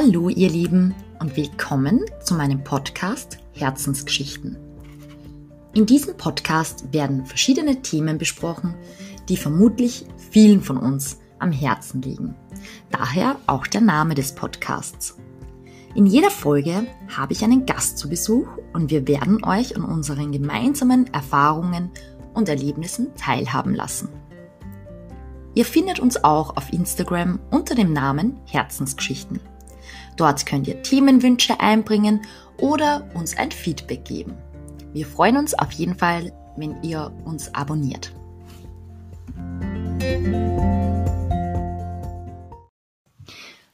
Hallo ihr Lieben und willkommen zu meinem Podcast Herzensgeschichten. In diesem Podcast werden verschiedene Themen besprochen, die vermutlich vielen von uns am Herzen liegen. Daher auch der Name des Podcasts. In jeder Folge habe ich einen Gast zu Besuch und wir werden euch an unseren gemeinsamen Erfahrungen und Erlebnissen teilhaben lassen. Ihr findet uns auch auf Instagram unter dem Namen Herzensgeschichten. Dort könnt ihr Themenwünsche einbringen oder uns ein Feedback geben. Wir freuen uns auf jeden Fall, wenn ihr uns abonniert.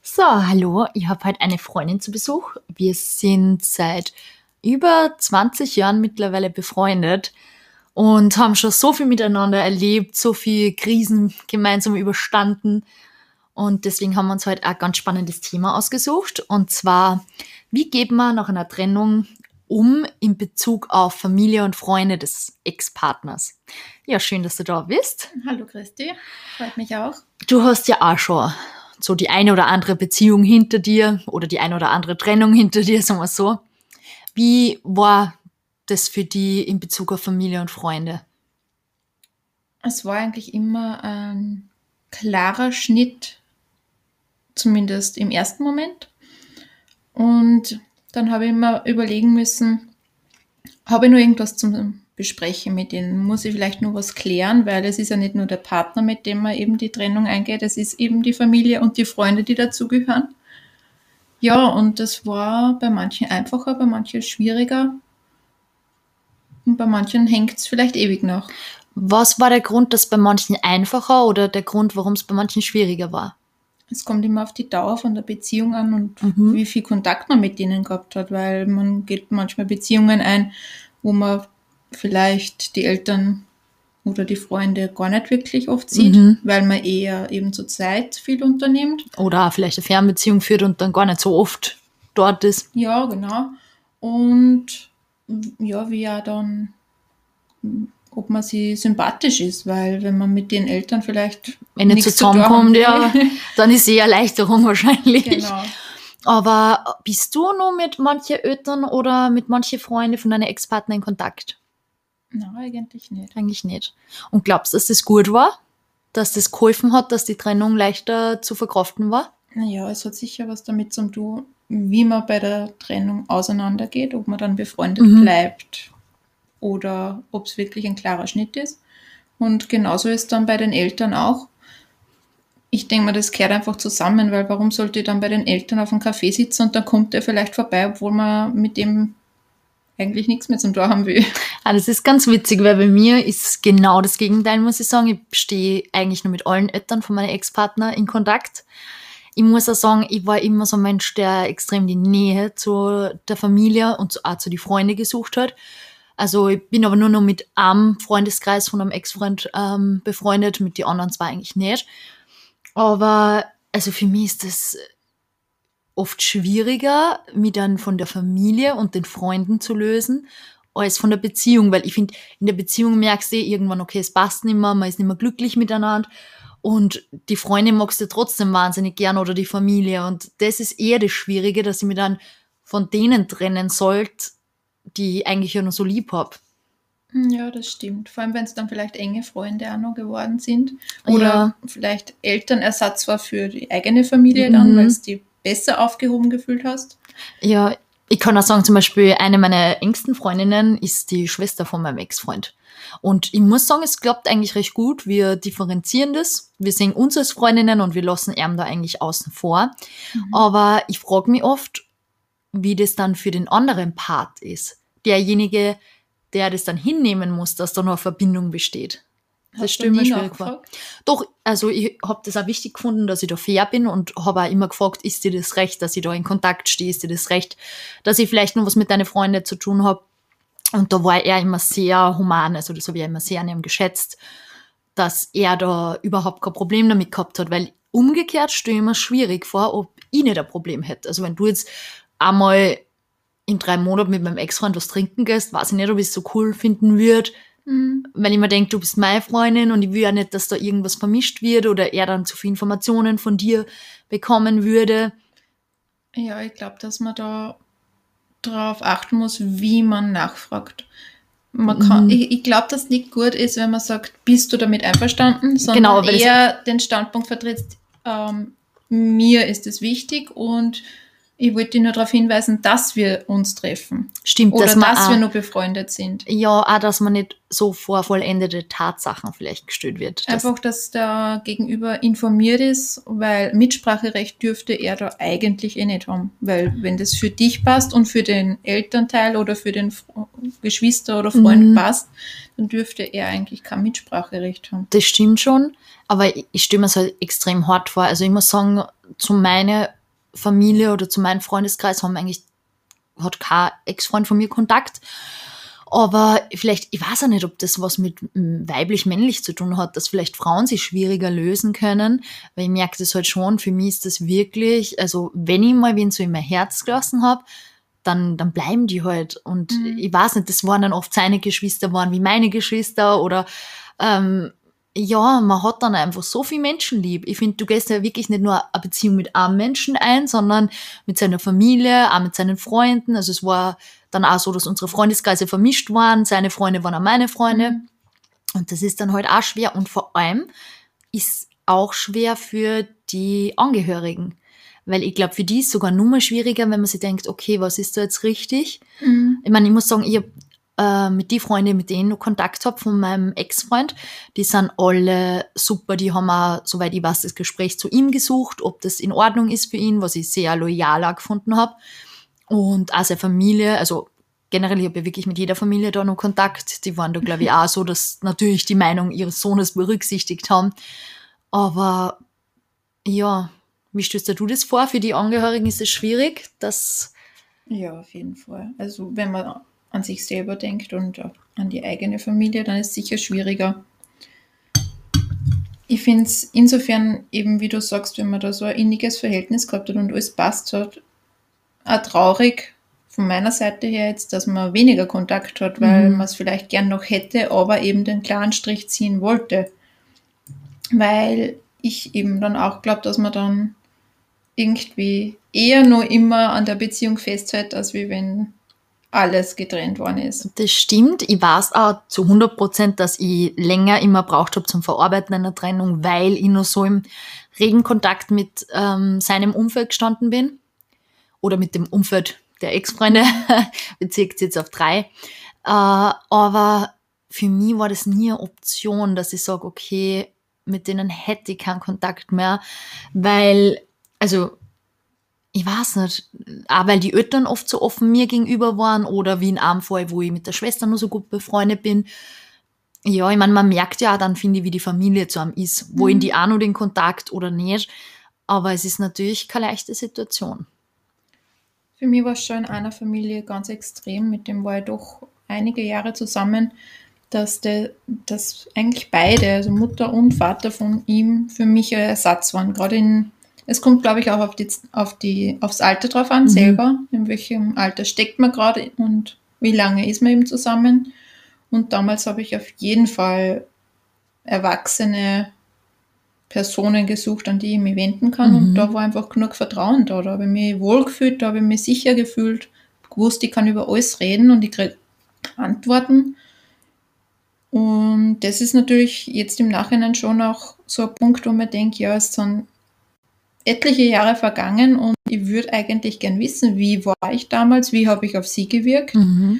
So, hallo, ich habe heute eine Freundin zu Besuch. Wir sind seit über 20 Jahren mittlerweile befreundet und haben schon so viel miteinander erlebt, so viele Krisen gemeinsam überstanden. Und deswegen haben wir uns heute ein ganz spannendes Thema ausgesucht. Und zwar, wie geht man nach einer Trennung um in Bezug auf Familie und Freunde des Ex-Partners? Ja, schön, dass du da bist. Hallo Christi, freut mich auch. Du hast ja auch schon so die eine oder andere Beziehung hinter dir oder die eine oder andere Trennung hinter dir, sagen wir so. Wie war das für die in Bezug auf Familie und Freunde? Es war eigentlich immer ein klarer Schnitt, zumindest im ersten Moment. Und dann habe ich immer überlegen müssen, habe ich nur irgendwas zum bespreche mit denen, muss ich vielleicht nur was klären, weil es ist ja nicht nur der Partner, mit dem man eben die Trennung eingeht, es ist eben die Familie und die Freunde, die dazugehören. Ja, und das war bei manchen einfacher, bei manchen schwieriger und bei manchen hängt es vielleicht ewig noch. Was war der Grund, dass bei manchen einfacher oder der Grund, warum es bei manchen schwieriger war? Es kommt immer auf die Dauer von der Beziehung an und mhm. wie viel Kontakt man mit denen gehabt hat, weil man geht manchmal Beziehungen ein, wo man vielleicht die Eltern oder die Freunde gar nicht wirklich oft sieht, mhm. weil man eher eben zur Zeit viel unternimmt. Oder vielleicht eine Fernbeziehung führt und dann gar nicht so oft dort ist. Ja, genau. Und ja, wie ja dann, ob man sie sympathisch ist, weil wenn man mit den Eltern vielleicht wenn nicht zusammenkommt, ja, dann ist sie Erleichterung wahrscheinlich. Genau. Aber bist du nur mit manchen Eltern oder mit manchen Freunden von deinen Ex-Partner in Kontakt? Nein, eigentlich nicht. Eigentlich nicht. Und glaubst du, dass das gut war? Dass das geholfen hat, dass die Trennung leichter zu verkraften war? Naja, es hat sicher was damit zu tun, wie man bei der Trennung auseinandergeht, ob man dann befreundet mhm. bleibt oder ob es wirklich ein klarer Schnitt ist. Und genauso ist dann bei den Eltern auch. Ich denke mal, das kehrt einfach zusammen, weil warum sollte ich dann bei den Eltern auf dem Café sitzen und dann kommt er vielleicht vorbei, obwohl man mit dem eigentlich nichts mehr zum Tor haben will. Ah, das ist ganz witzig, weil bei mir ist genau das Gegenteil, muss ich sagen. Ich stehe eigentlich nur mit allen Eltern von meinem Ex-Partner in Kontakt. Ich muss auch sagen, ich war immer so ein Mensch, der extrem die Nähe zu der Familie und auch zu den Freunden gesucht hat. Also ich bin aber nur noch mit einem Freundeskreis von einem Ex-Freund ähm, befreundet, mit den anderen zwar eigentlich nicht. Aber also für mich ist das oft schwieriger, mich dann von der Familie und den Freunden zu lösen, als von der Beziehung, weil ich finde, in der Beziehung merkst du irgendwann, okay, es passt nicht mehr, man ist nicht mehr glücklich miteinander. Und die Freunde magst du trotzdem wahnsinnig gern oder die Familie. Und das ist eher das Schwierige, dass ich mich dann von denen trennen sollte, die ich eigentlich ja nur so lieb habe. Hm, ja, das stimmt. Vor allem, wenn es dann vielleicht enge Freunde auch noch geworden sind. Oder ja. vielleicht Elternersatz war für die eigene Familie dann, mhm. weil es die besser aufgehoben gefühlt hast? Ja, ich kann auch sagen, zum Beispiel eine meiner engsten Freundinnen ist die Schwester von meinem Ex-Freund. Und ich muss sagen, es klappt eigentlich recht gut. Wir differenzieren das. Wir sehen uns als Freundinnen und wir lassen ihn da eigentlich außen vor. Mhm. Aber ich frage mich oft, wie das dann für den anderen Part ist. Derjenige, der das dann hinnehmen muss, dass da noch eine Verbindung besteht. Das stimmt mir schwierig vor. Doch, also ich habe das auch wichtig gefunden, dass ich da fair bin und habe auch immer gefragt, ist dir das recht, dass ich da in Kontakt stehe, ist dir das recht, dass ich vielleicht noch was mit deinen Freunden zu tun habe. Und da war er immer sehr human, also das habe ich immer sehr an ihm geschätzt, dass er da überhaupt kein Problem damit gehabt hat, weil umgekehrt stelle ich mir schwierig vor, ob ich nicht ein Problem hätte. Also wenn du jetzt einmal in drei Monaten mit meinem Ex-Freund was trinken gehst, weiß ich nicht, ob ich es so cool finden würde, Mhm. Weil ich mir denke, du bist meine Freundin und ich will ja nicht, dass da irgendwas vermischt wird oder er dann zu viel Informationen von dir bekommen würde. Ja, ich glaube, dass man da darauf achten muss, wie man nachfragt. Man kann, Mhm. ich, ich glaube, dass nicht gut ist, wenn man sagt, bist du damit einverstanden, sondern Genau, weil das- eher den Standpunkt vertrittst, ähm, mir ist es wichtig und ich wollte nur darauf hinweisen, dass wir uns treffen. Stimmt, Oder dass dass, wir nur befreundet sind. ja, auch, dass man nicht so vor vollendete Tatsachen vielleicht gestellt wird. Das, Einfach, dass der Gegenüber informiert ist, weil Mitspracherecht dürfte er da eigentlich eh nicht haben. Weil wenn das für dich passt und für den Elternteil oder für den Geschwister oder Freund Mhm. passt, dann dürfte er eigentlich kein Mitspracherecht haben. das stimmt schon, aber ich, ich stelle mir es halt extrem hart vor. Also ich muss sagen, zu meiner Familie oder zu meinem Freundeskreis haben eigentlich, hat kein Ex-Freund von mir Kontakt. Aber vielleicht, ich weiß auch nicht, ob das was mit mm, weiblich-männlich zu tun hat, dass vielleicht Frauen sich schwieriger lösen können, weil ich merke das halt schon, für mich ist das wirklich, also wenn ich mal wen so in mein Herz gelassen habe, dann, dann bleiben die halt. Und Mhm. ich weiß nicht, das waren dann oft seine Geschwister, waren wie meine Geschwister oder ähm, ja, man hat dann einfach so viel Menschen lieb. Ich finde, du gehst ja wirklich nicht nur eine Beziehung mit einem Menschen ein, sondern mit seiner Familie, auch mit seinen Freunden. Also es war dann auch so, dass unsere Freundeskreise vermischt waren. Seine Freunde waren auch meine Freunde. Und das ist dann halt auch schwer. Und vor allem ist auch schwer für die Angehörigen. Weil ich glaube, für die ist es sogar nur mal schwieriger, wenn man sich denkt, okay, was ist da jetzt richtig? Mhm. Ich meine, ich muss sagen, ich hab, äh, mit die Freunde, mit denen ich Kontakt hab von meinem Ex-Freund, die sind alle super. Die haben auch, soweit ich weiß, das Gespräch zu ihm gesucht, ob das in Ordnung ist für ihn, was ich sehr loyal auch gefunden hab. Und auch seine Familie, also generell, ich habe ja wirklich mit jeder Familie da noch Kontakt. Die waren da, glaube ich, auch so, dass natürlich die Meinung ihres Sohnes berücksichtigt haben. Aber ja, wie stellst du das vor? Für die Angehörigen ist es schwierig, dass Ja, auf jeden Fall. Also wenn man an sich selber denkt und auch an die eigene Familie, dann ist es sicher schwieriger. Ich finde es insofern eben, wie du sagst, wenn man da so ein inniges Verhältnis gehabt hat und alles passt hat, auch traurig von meiner Seite her jetzt, dass man weniger Kontakt hat, weil Mhm. man es vielleicht gern noch hätte, aber eben den klaren Strich ziehen wollte. Weil ich eben dann auch glaube, dass man dann irgendwie eher nur immer an der Beziehung festhält, als wie wenn alles getrennt worden ist. Das stimmt. Ich weiß auch zu 100 Prozent, dass ich länger immer braucht habe zum Verarbeiten einer Trennung, weil ich nur so im regen Kontakt mit ähm, seinem Umfeld gestanden bin. Oder mit dem Umfeld der Ex-Freunde. Bezirkt jetzt auf drei. Äh, aber für mich war das nie eine Option, dass ich sage, okay, mit denen hätte ich keinen Kontakt mehr, weil, also ich weiß nicht, auch weil die Eltern oft so offen mir gegenüber waren oder wie in einem Fall, wo ich mit der Schwester nur so gut befreundet bin. Ja, ich meine, man merkt ja auch dann, finde ich, wie die Familie zu einem ist. Wollen Mhm. die auch noch den Kontakt oder nicht? Aber es ist natürlich keine leichte Situation. Für mich war es schon in einer Familie ganz extrem, mit dem war ich doch einige Jahre zusammen, dass, der, dass eigentlich beide, also Mutter und Vater von ihm, für mich ein Ersatz waren. Gerade in, es kommt, glaube ich, auch auf die, auf die, aufs Alter drauf an, Mhm. selber, in welchem Alter steckt man gerade und wie lange ist man eben zusammen. Und damals habe ich auf jeden Fall erwachsene Personen gesucht, an die ich mich wenden kann. Mhm. Und da war einfach genug Vertrauen da. Da habe ich mich wohlgefühlt, da habe ich mich sicher gefühlt, gewusst, ich kann über alles reden und ich kriege Antworten. Und das ist natürlich jetzt im Nachhinein schon auch so ein Punkt, wo man denkt, ja, es sind etliche Jahre vergangen und ich würde eigentlich gern wissen, wie war ich damals, wie habe ich auf sie gewirkt. Mhm.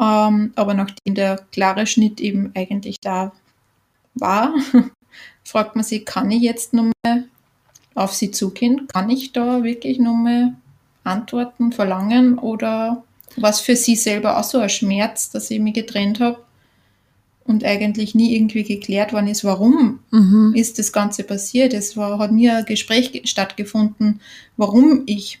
Ähm, aber nachdem der klare Schnitt eben eigentlich da war, fragt man sich, kann ich jetzt nochmal auf sie zugehen? Kann ich da wirklich nochmal Antworten verlangen? Oder was für sie selber auch so ein Schmerz, dass ich mich getrennt habe und eigentlich nie irgendwie geklärt worden ist, warum Mhm. ist das Ganze passiert. Es war, hat nie ein Gespräch ge- stattgefunden, warum ich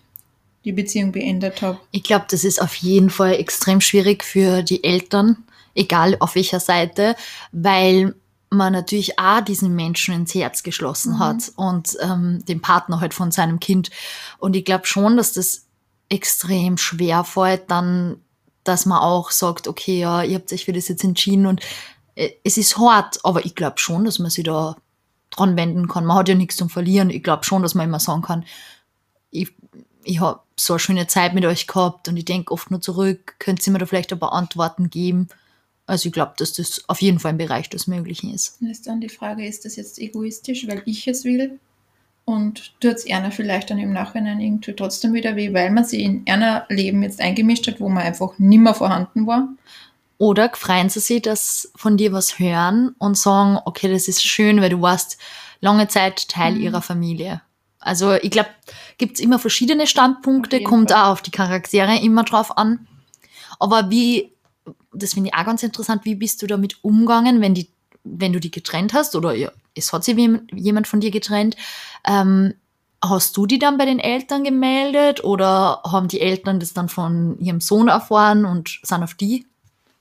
die Beziehung beendet habe. Ich glaube, das ist auf jeden Fall extrem schwierig für die Eltern, egal auf welcher Seite, weil man natürlich auch diesen Menschen ins Herz geschlossen Mhm. hat und ähm, den Partner halt von seinem Kind. Und ich glaube schon, dass das extrem schwer fällt, dann, dass man auch sagt, okay, ja, ihr habt euch für das jetzt entschieden und es ist hart, aber ich glaube schon, dass man sich da dran wenden kann. Man hat ja nichts zum Verlieren. Ich glaube schon, dass man immer sagen kann, ich, ich habe so eine schöne Zeit mit euch gehabt und ich denke oft nur zurück, könnt ihr mir da vielleicht ein paar Antworten geben? Also ich glaube, dass das auf jeden Fall ein Bereich des Möglichen ist. Dann ist dann die Frage, ist das jetzt egoistisch, weil ich es will? Und tut es einer vielleicht dann im Nachhinein irgendwie trotzdem wieder weh, weil man sie in einer Leben jetzt eingemischt hat, wo man einfach nimmer vorhanden war? Oder freuen sie sich, dass von dir was hören und sagen, okay, das ist schön, weil du warst lange Zeit Teil Mhm. ihrer Familie. Also ich glaube, gibt's immer verschiedene Standpunkte, kommt Fall. auch auf die Charaktere immer drauf an. Aber wie, das finde ich auch ganz interessant, wie bist du damit umgegangen, wenn, die, wenn du die getrennt hast oder ja, es hat sich jemand von dir getrennt? Ähm, hast du die dann bei den Eltern gemeldet oder haben die Eltern das dann von ihrem Sohn erfahren und sind auf die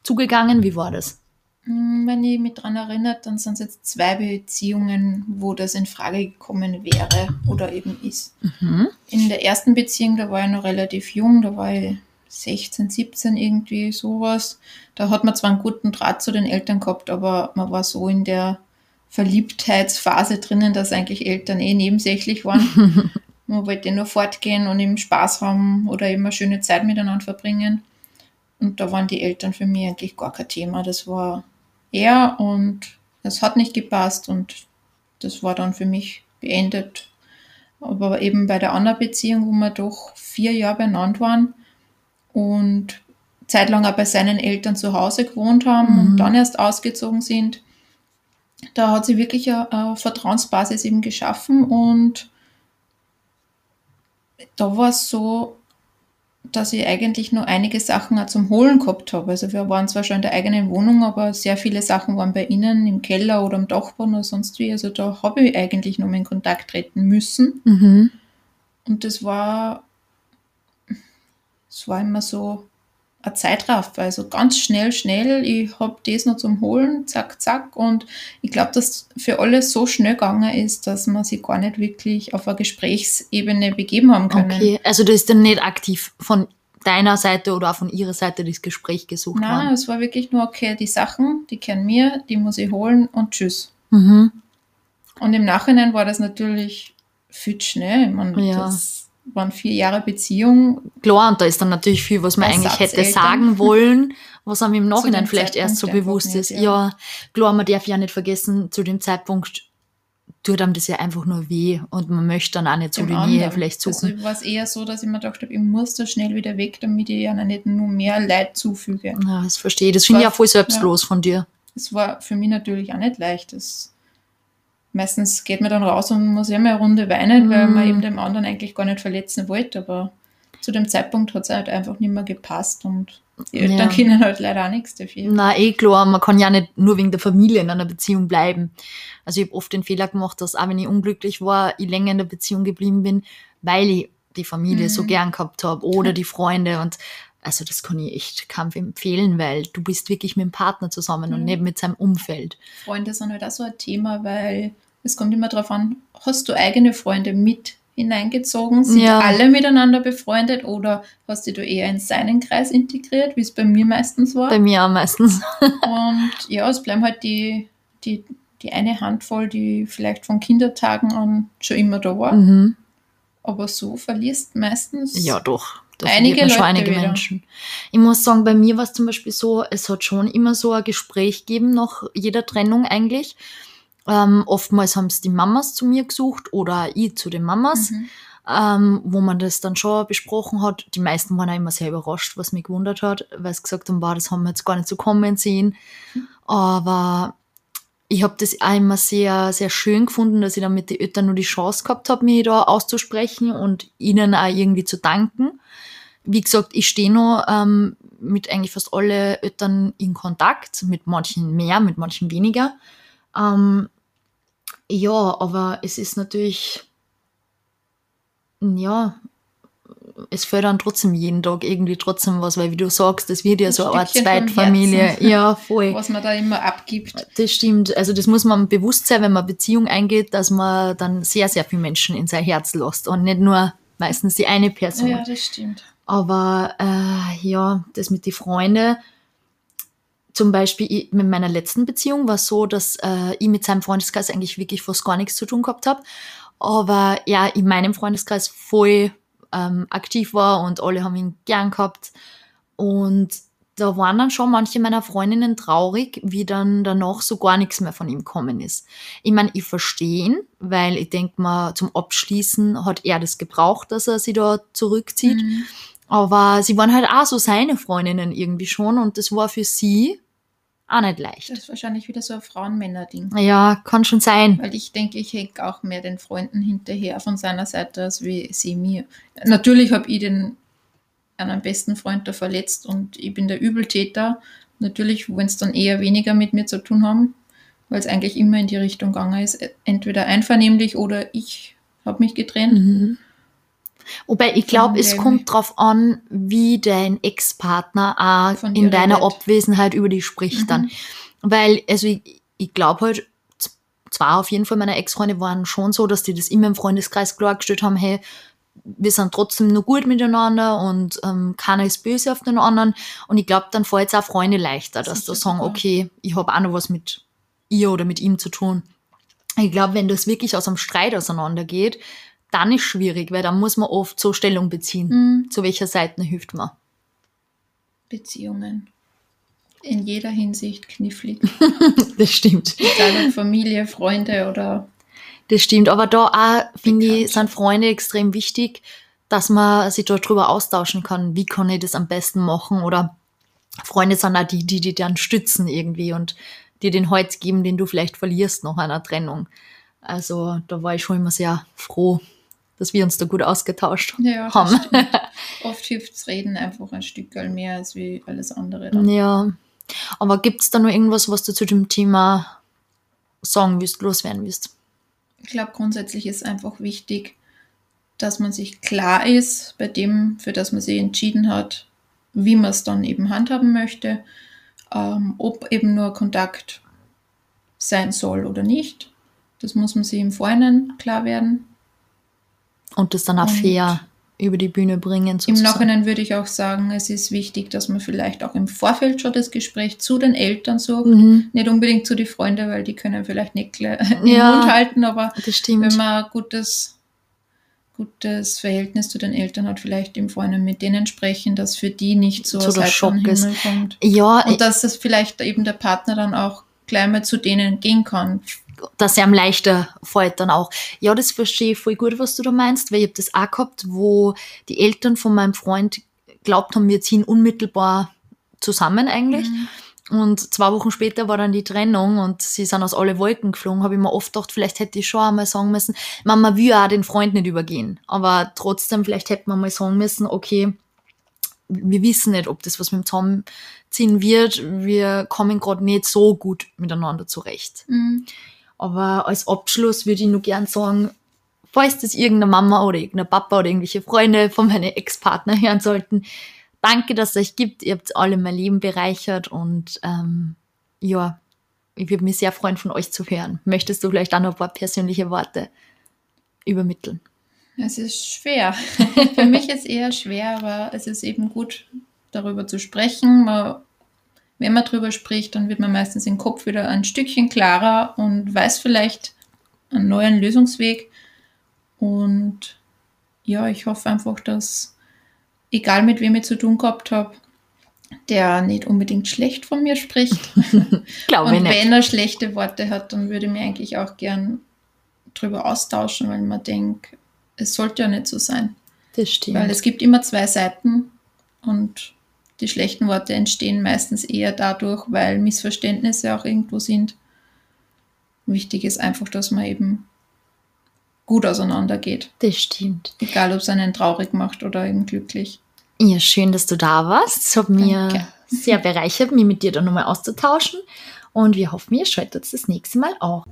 zugegangen? Wie war das? Hm, Wenn ich mich daran erinnert, dann sind es jetzt zwei Beziehungen, wo das in Frage gekommen wäre oder eben ist. Mhm. In der ersten Beziehung, da war ich noch relativ jung, da war ich 16, 17 irgendwie sowas. Da hat man zwar einen guten Draht zu den Eltern gehabt, aber man war so in der Verliebtheitsphase drinnen, dass eigentlich Eltern eh nebensächlich waren. man wollte nur fortgehen und eben Spaß haben oder eben eine schöne Zeit miteinander verbringen. Und da waren die Eltern für mich eigentlich gar kein Thema. Das war er und es hat nicht gepasst und das war dann für mich beendet. Aber eben bei der anderen Beziehung, wo wir doch vier Jahre beieinander waren und zeitlang auch bei seinen Eltern zu Hause gewohnt haben Mhm. und dann erst ausgezogen sind, da hat sie wirklich eine, eine Vertrauensbasis eben geschaffen und da war es so, dass ich eigentlich nur einige Sachen auch zum Holen gehabt habe. Also wir waren zwar schon in der eigenen Wohnung, aber sehr viele Sachen waren bei ihnen im Keller oder im Dachboden oder sonst wie. Also da habe ich eigentlich nur in Kontakt treten müssen. Mhm. Und das war, es war immer so ein Zeitraffer. Also ganz schnell, schnell. Ich habe das noch zum Holen, zack, zack. Und ich glaube, dass für alles so schnell gegangen ist, dass man sich gar nicht wirklich auf eine Gesprächsebene begeben haben können. Okay, also du ist dann nicht aktiv von deiner Seite oder auch von ihrer Seite das Gespräch gesucht Nein, worden. es war wirklich nur, okay, die Sachen, die kennen mir, die muss ich holen und tschüss. Mhm. Und im Nachhinein war das natürlich viel schnell. Ich meine, Ja. das waren vier Jahre Beziehung. Klar, und da ist dann natürlich viel, was man eigentlich hätte sagen wollen, was einem im Nachhinein vielleicht erst so Zeitpunkt bewusst ist. nicht, ja. ja. klar, man darf ja nicht vergessen, zu dem Zeitpunkt tut einem das ja einfach nur weh und man möchte dann auch nicht so die. Nähe vielleicht suchen. Also war es eher so, dass ich mir gedacht habe, ich muss da schnell wieder weg, damit ich ja nicht nur mehr Leid zufüge. ja, das verstehe ich. Das finde ich auch voll selbstlos von dir. Es war für mich natürlich auch nicht leicht. Das, meistens geht man dann raus und muss ja mal eine Runde weinen, weil Mm. man eben dem anderen eigentlich gar nicht verletzen wollte. Aber zu dem Zeitpunkt hat es halt einfach nicht mehr gepasst und die Eltern Ja. können halt leider auch nichts dafür. Na, eh klar, man kann ja nicht nur wegen der Familie in einer Beziehung bleiben. Also ich habe oft den Fehler gemacht, dass auch wenn ich unglücklich war, ich länger in der Beziehung geblieben bin, weil ich die Familie Mhm. so gern gehabt habe oder die Freunde und also das kann ich echt kaum empfehlen, weil du bist wirklich mit dem Partner zusammen und Mhm. nicht mit seinem Umfeld. Freunde sind halt auch so ein Thema, weil es kommt immer darauf an, hast du eigene Freunde mit hineingezogen? Sind Ja. alle miteinander befreundet oder hast du eher in seinen Kreis integriert, wie es bei mir meistens war? Bei mir auch meistens. Und ja, es bleiben halt die, die, die eine Handvoll, die vielleicht von Kindertagen an schon immer da war. Mhm. Aber so verlierst meistens. Ja, doch. Da Einige man schon Leute einige wieder. Menschen. Ich muss sagen, bei mir war es zum Beispiel so, es hat schon immer so ein Gespräch gegeben nach jeder Trennung eigentlich. Ähm, oftmals haben es die Mamas zu mir gesucht oder ich zu den Mamas, Mhm. ähm, wo man das dann schon besprochen hat. Die meisten waren auch immer sehr überrascht, was mich gewundert hat, weil sie gesagt haben, wow, das haben wir jetzt gar nicht so kommen sehen. Aber ich habe das auch immer sehr, sehr schön gefunden, dass ich dann mit den Eltern nur die Chance gehabt habe, mich da auszusprechen und ihnen auch irgendwie zu danken. Wie gesagt, ich stehe noch ähm, mit eigentlich fast alle Eltern in Kontakt, mit manchen mehr, mit manchen weniger. Ähm, ja, aber es ist natürlich, ja, es dann trotzdem jeden Tag irgendwie trotzdem was, weil wie du sagst, das wird ja Ein so eine Art Zweitfamilie. Ja, voll. Was man da immer abgibt. Das stimmt. Also das muss man bewusst sein, wenn man Beziehung eingeht, dass man dann sehr, sehr viele Menschen in sein Herz lässt und nicht nur meistens die eine Person. Ja, das stimmt. Aber äh, ja, das mit die Freunde. Zum Beispiel ich, mit meiner letzten Beziehung war es so, dass äh, ich mit seinem Freundeskreis eigentlich wirklich fast gar nichts zu tun gehabt habe. Aber ja, in meinem Freundeskreis voll ähm, aktiv war und alle haben ihn gern gehabt. Und da waren dann schon manche meiner Freundinnen traurig, wie dann danach so gar nichts mehr von ihm kommen ist. Ich meine, ich verstehe ihn, weil ich denke mal, zum Abschließen hat er das gebraucht, dass er sie da zurückzieht. Mhm. Aber sie waren halt auch so seine Freundinnen irgendwie schon und das war für sie auch nicht leicht. Das ist wahrscheinlich wieder so ein Frauen-Männer-Ding. Ja, kann schon sein. Weil ich denke, ich hänge auch mehr den Freunden hinterher von seiner Seite, als wie sie mir. Natürlich habe ich den einen besten Freund da verletzt und ich bin der Übeltäter. Natürlich wollen es dann eher weniger mit mir zu tun haben, weil es eigentlich immer in die Richtung gegangen ist. Entweder einvernehmlich oder ich habe mich getrennt. Mhm. Wobei ich glaube, es kommt drauf an, wie dein Ex-Partner auch in deiner redet. Abwesenheit über dich spricht Mhm. dann. Weil, also ich, ich glaube halt, z- zwei auf jeden Fall meiner Ex-Freunde waren schon so, dass die das immer im Freundeskreis klargestellt haben, hey, wir sind trotzdem nur gut miteinander und ähm, keiner ist böse auf den anderen. Und ich glaube, dann fällt es auch Freunde leichter, dass da sagen, super. okay, ich habe auch noch was mit ihr oder mit ihm zu tun. Ich glaube, wenn das wirklich aus einem Streit auseinandergeht, dann ist schwierig, weil dann muss man oft so Stellung beziehen. Mhm. Zu welcher Seite hilft man? Beziehungen. In jeder Hinsicht knifflig. Das stimmt. Ob Familie, Freunde oder Das stimmt. Aber da auch, finde ich, sind Freunde extrem wichtig, dass man sich darüber austauschen kann. Wie kann ich das am besten machen? Oder Freunde sind auch die, die dich dann stützen irgendwie und dir den Halt geben, den du vielleicht verlierst nach einer Trennung. Also da war ich schon immer sehr froh, dass wir uns da gut ausgetauscht ja, das haben. oft hilft's Reden einfach ein Stück mehr als wie alles andere. Dann. Ja. Aber gibt es da noch irgendwas, was du zu dem Thema sagen willst, loswerden willst? Ich glaube, grundsätzlich ist einfach wichtig, dass man sich klar ist bei dem, für das man sich entschieden hat, wie man es dann eben handhaben möchte, ähm, ob eben nur Kontakt sein soll oder nicht. Das muss man sich im Vorhinein klar werden. Und das dann auch Und fair über die Bühne bringen. Im sozusagen. Nachhinein würde ich auch sagen, es ist wichtig, dass man vielleicht auch im Vorfeld schon das Gespräch zu den Eltern sucht. Mhm. Nicht unbedingt zu den Freunden, weil die können vielleicht nicht Ja. Mund halten, aber wenn man ein gutes, gutes Verhältnis zu den Eltern hat, vielleicht im Vorhinein mit denen sprechen, dass für die nicht so der Schock ist. Kommt. ja, Und dass das vielleicht eben der Partner dann auch gleich mal zu denen gehen kann. dass er am leichter fällt dann auch. Ja, das verstehe ich voll gut, was du da meinst, weil ich habe das auch gehabt, wo die Eltern von meinem Freund glaubt haben, wir ziehen unmittelbar zusammen eigentlich. Und zwei Wochen später war dann die Trennung und sie sind aus alle Wolken geflogen. Habe ich mir oft gedacht, vielleicht hätte ich schon einmal sagen müssen, man will auch den Freund nicht übergehen. Aber trotzdem, vielleicht hätte man mal sagen müssen, okay, wir wissen nicht, ob das was mit dem Zusammenziehen wird. Wir kommen gerade nicht so gut miteinander zurecht. Mhm. Aber als Abschluss würde ich nur gern sagen, falls das irgendeine Mama oder irgendein Papa oder irgendwelche Freunde von meinen Ex-Partner hören sollten, danke, dass es euch gibt. Ihr habt alle mein Leben bereichert und ähm, ja, ich würde mich sehr freuen, von euch zu hören. Möchtest du vielleicht auch noch ein paar persönliche Worte übermitteln? Es ist schwer. Für mich ist eher schwer, aber es ist eben gut, darüber zu sprechen. Man, wenn man darüber spricht, dann wird man meistens im Kopf wieder ein Stückchen klarer und weiß vielleicht einen neuen Lösungsweg. Und ja, ich hoffe einfach, dass, egal mit wem ich zu tun gehabt habe, der nicht unbedingt schlecht von mir spricht. Glaube Und nicht. wenn er schlechte Worte hat, dann würde ich mir eigentlich auch gern drüber austauschen, weil man denkt, es sollte ja nicht so sein. Das stimmt. Weil es gibt immer zwei Seiten und die schlechten Worte entstehen meistens eher dadurch, weil Missverständnisse auch irgendwo sind. Wichtig ist einfach, dass man eben gut auseinandergeht. das stimmt. Egal, ob es einen traurig macht oder eben glücklich. Ja, schön, dass du da warst. Es hat mir Danke. sehr bereichert, mich mit dir dann nochmal auszutauschen. Und wir hoffen, ihr schaltet das nächste Mal auch.